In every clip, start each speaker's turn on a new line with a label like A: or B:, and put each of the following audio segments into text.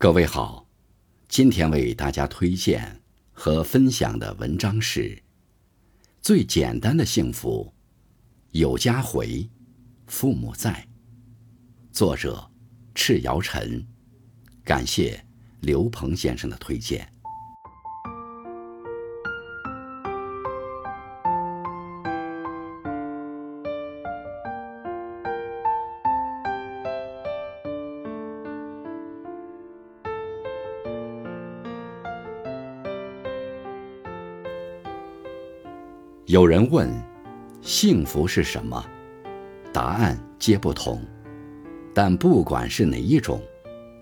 A: 各位好，今天为大家推荐和分享的文章是《最简单的幸福》，有家回，父母在。作者：赤瑶晨，感谢刘鹏先生的推荐。有人问：“幸福是什么？”答案皆不同，但不管是哪一种，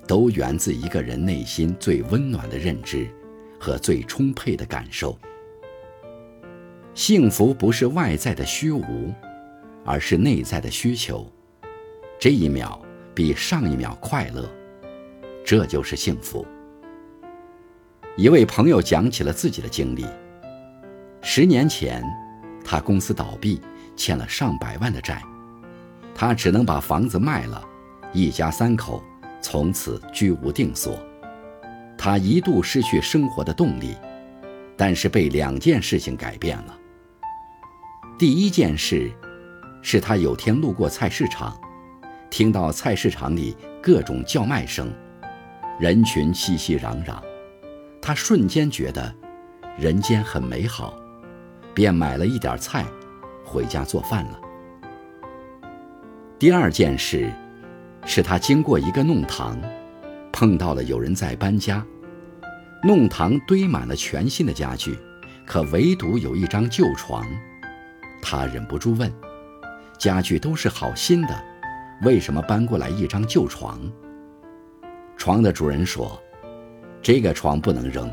A: 都源自一个人内心最温暖的认知和最充沛的感受。幸福不是外在的虚无，而是内在的需求。这一秒比上一秒快乐，这就是幸福。一位朋友讲起了自己的经历。十年前，他公司倒闭，欠了上百万的债，他只能把房子卖了，一家三口从此居无定所。他一度失去生活的动力，但是被两件事情改变了。第一件事，是他有天路过菜市场，听到菜市场里各种叫卖声，人群熙熙攘攘，他瞬间觉得人间很美好。便买了一点菜，回家做饭了。第二件事，是他经过一个弄堂，碰到了有人在搬家。弄堂堆满了全新的家具，可唯独有一张旧床。他忍不住问：“家具都是好新的，为什么搬过来一张旧床？”床的主人说：“这个床不能扔，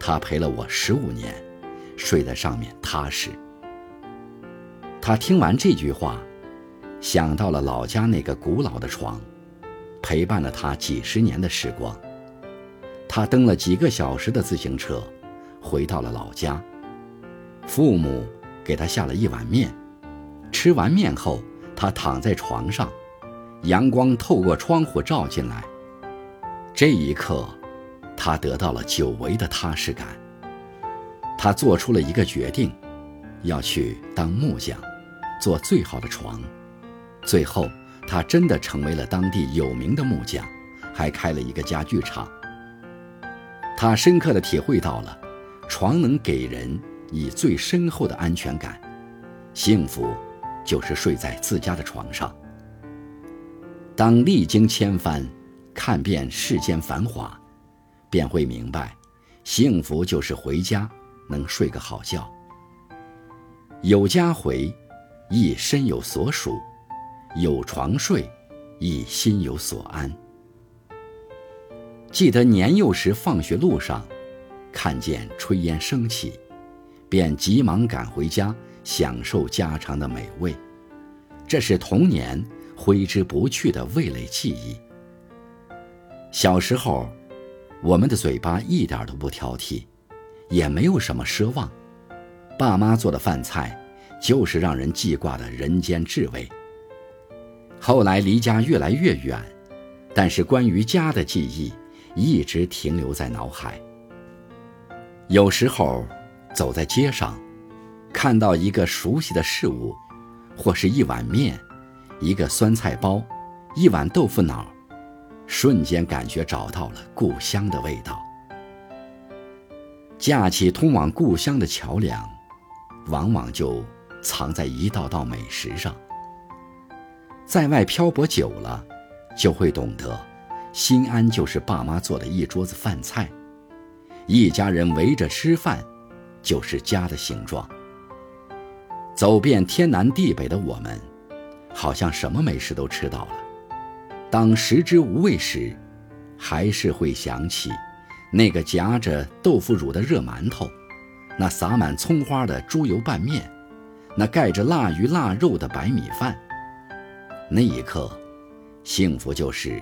A: 他陪了我十五年。”睡在上面踏实。他听完这句话，想到了老家那个古老的床，陪伴了他几十年的时光。他蹬了几个小时的自行车，回到了老家。父母给他下了一碗面，吃完面后，他躺在床上，阳光透过窗户照进来。这一刻，他得到了久违的踏实感。他做出了一个决定，要去当木匠，做最好的床。最后，他真的成为了当地有名的木匠，还开了一个家具厂。他深刻地体会到了，床能给人以最深厚的安全感。幸福，就是睡在自家的床上。当历经千帆，看遍世间繁华，便会明白，幸福就是回家。能睡个好觉，有家回，亦身有所属；有床睡，亦心有所安。记得年幼时放学路上，看见炊烟升起，便急忙赶回家，享受家常的美味。这是童年挥之不去的味蕾记忆。小时候，我们的嘴巴一点都不挑剔。也没有什么奢望，爸妈做的饭菜就是让人记挂的人间至味。后来离家越来越远，但是关于家的记忆一直停留在脑海。有时候走在街上，看到一个熟悉的事物，或是一碗面、一个酸菜包、一碗豆腐脑，瞬间感觉找到了故乡的味道。架起通往故乡的桥梁，往往就藏在一道道美食上。在外漂泊久了，就会懂得，心安就是爸妈做的一桌子饭菜，一家人围着吃饭，就是家的形状。走遍天南地北的我们，好像什么美食都吃到了，当食之无味时，还是会想起。那个夹着豆腐乳的热馒头，那撒满葱花的猪油拌面，那盖着腊鱼腊肉的白米饭，那一刻，幸福就是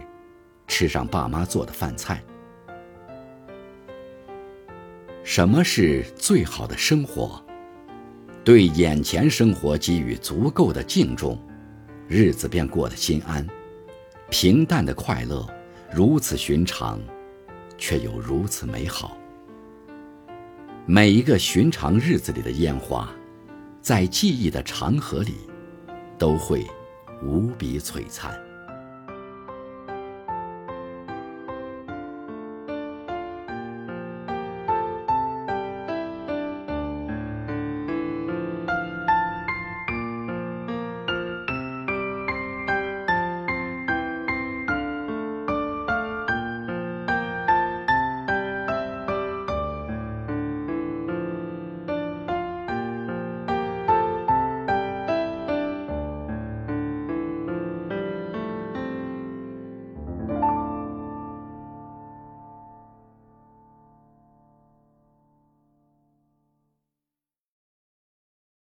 A: 吃上爸妈做的饭菜。什么是最好的生活？对眼前生活给予足够的敬重，日子便过得心安。平淡的快乐，如此寻常。却又如此美好。每一个寻常日子里的烟花，在记忆的长河里，都会无比璀璨。